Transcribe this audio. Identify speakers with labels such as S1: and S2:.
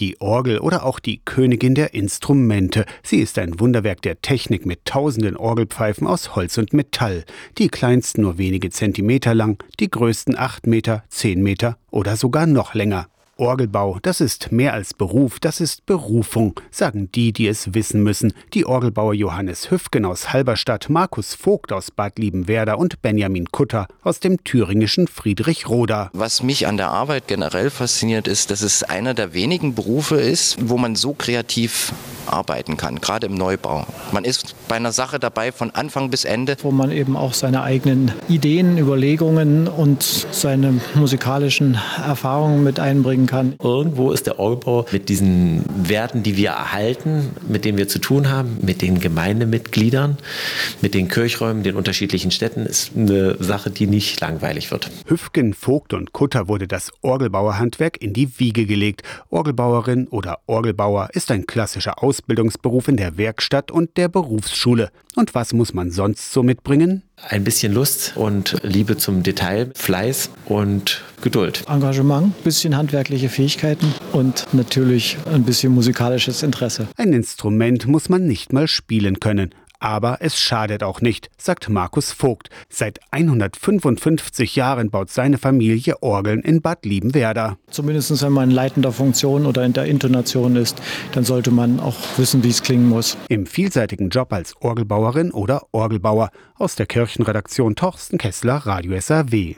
S1: Die Orgel oder auch die Königin der Instrumente. Sie ist ein Wunderwerk der Technik mit tausenden Orgelpfeifen aus Holz und Metall. Die kleinsten nur wenige Zentimeter lang, die größten acht Meter, zehn Meter oder sogar noch länger. Orgelbau, das ist mehr als Beruf, das ist Berufung, sagen die, die es wissen müssen. Die Orgelbauer Johannes Hüfgen aus Halberstadt, Markus Vogt aus Bad Liebenwerda und Benjamin Kutter aus dem thüringischen Friedrichroda.
S2: Was mich an der Arbeit generell fasziniert, ist, dass es einer der wenigen Berufe ist, wo man so kreativ arbeiten kann, gerade im Neubau. Man ist bei einer Sache dabei von Anfang bis Ende.
S3: Wo man eben auch seine eigenen Ideen, Überlegungen und seine musikalischen Erfahrungen mit einbringen kann.
S4: Irgendwo ist der Orgelbau mit diesen Werten, die wir erhalten, mit denen wir zu tun haben, mit den Gemeindemitgliedern, mit den Kirchräumen, den unterschiedlichen Städten, ist eine Sache, die nicht langweilig wird.
S1: Hüfgen, Vogt und Kutter wurde das Orgelbauerhandwerk in die Wiege gelegt. Orgelbauerin oder Orgelbauer ist ein klassischer Ausbildung Ausbildungsberuf in der Werkstatt und der Berufsschule. Und was muss man sonst so mitbringen?
S4: Ein bisschen Lust und Liebe zum Detail, Fleiß und Geduld.
S3: Engagement, bisschen handwerkliche Fähigkeiten und natürlich ein bisschen musikalisches Interesse.
S1: Ein Instrument muss man nicht mal spielen können. Aber es schadet auch nicht, sagt Markus Vogt. Seit 155 Jahren baut seine Familie Orgeln in Bad Liebenwerda.
S3: Zumindest wenn man in leitender Funktion oder in der Intonation ist, dann sollte man auch wissen, wie es klingen muss.
S1: Im vielseitigen Job als Orgelbauerin oder Orgelbauer aus der Kirchenredaktion Torsten Kessler, Radio SAW.